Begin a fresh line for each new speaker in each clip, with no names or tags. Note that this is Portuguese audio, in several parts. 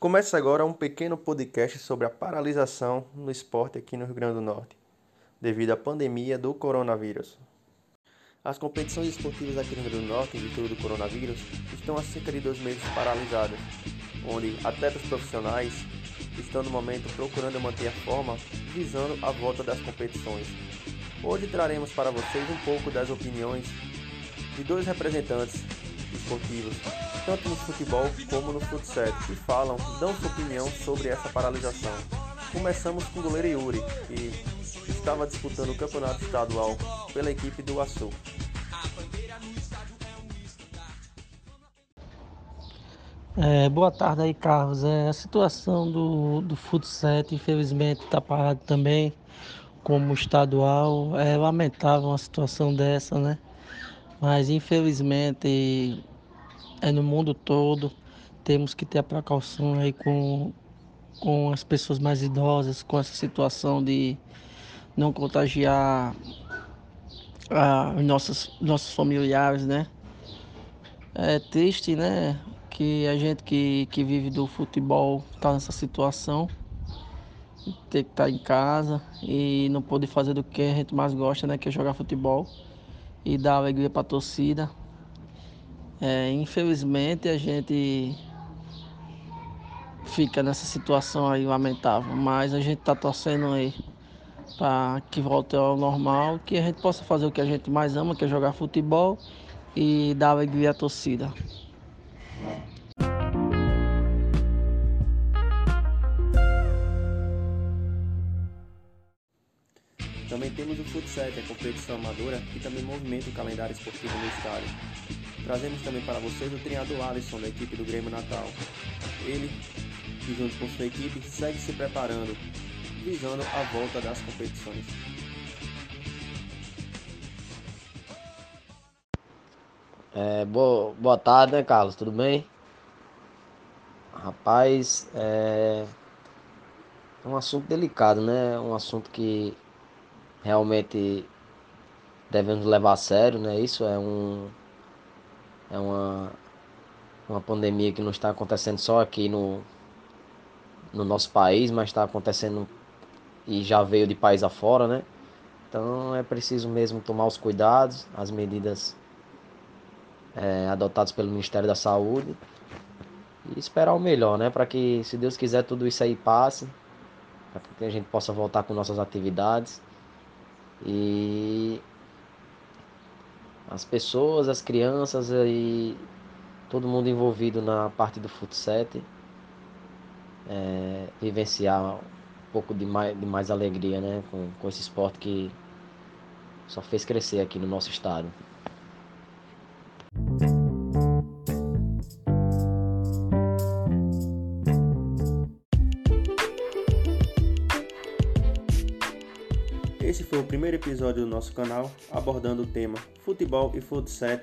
Começa agora um pequeno podcast sobre a paralisação no esporte aqui no Rio Grande do Norte, devido à pandemia do coronavírus. As competições esportivas aqui no Rio Grande do Norte, em virtude do coronavírus, estão há cerca de dois meses paralisadas, onde atletas profissionais estão no momento procurando manter a forma, visando a volta das competições. Hoje traremos para vocês um pouco das opiniões de dois representantes esportivos, tanto no futebol como no futsal, que falam, dão sua opinião sobre essa paralisação. Começamos com o goleiro Yuri, que estava disputando o campeonato estadual pela equipe do Açu.
É, boa tarde aí, Carlos. É, a situação do, do futsal, infelizmente, está parado também, como estadual. É lamentável uma situação dessa, né? Mas, infelizmente, é no mundo todo. Temos que ter a precaução aí com, com as pessoas mais idosas, com essa situação de não contagiar ah, os nossos, nossos familiares, né? É triste, né? Que a gente que, que vive do futebol está nessa situação. Ter que estar tá em casa e não poder fazer do que a gente mais gosta, né? Que é jogar futebol e dar alegria para a torcida. É, infelizmente a gente fica nessa situação aí lamentável, mas a gente está torcendo aí para que volte ao normal, que a gente possa fazer o que a gente mais ama, que é jogar futebol e dar alegria à torcida.
Também temos o futsal, a competição amadora, que também movimenta o calendário esportivo no estádio. Trazemos também para vocês o treinador Alisson, da equipe do Grêmio Natal. Ele, que junto com sua equipe, segue se preparando, visando a volta das competições.
É, boa, boa tarde, né, Carlos? Tudo bem? Rapaz, é um assunto delicado, né? Um assunto que realmente devemos levar a sério, né? Isso é um é uma uma pandemia que não está acontecendo só aqui no no nosso país, mas está acontecendo e já veio de país afora, né? Então é preciso mesmo tomar os cuidados, as medidas é, adotadas pelo Ministério da Saúde e esperar o melhor, né? Para que, se Deus quiser, tudo isso aí passe, para que a gente possa voltar com nossas atividades e as pessoas, as crianças e todo mundo envolvido na parte do futsal é, vivenciar um pouco de mais, de mais alegria né, com, com esse esporte que só fez crescer aqui no nosso estado.
Esse foi o primeiro episódio do nosso canal abordando o tema futebol e futsal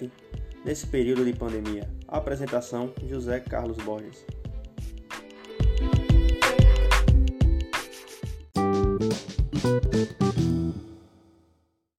nesse período de pandemia. A apresentação José Carlos Borges.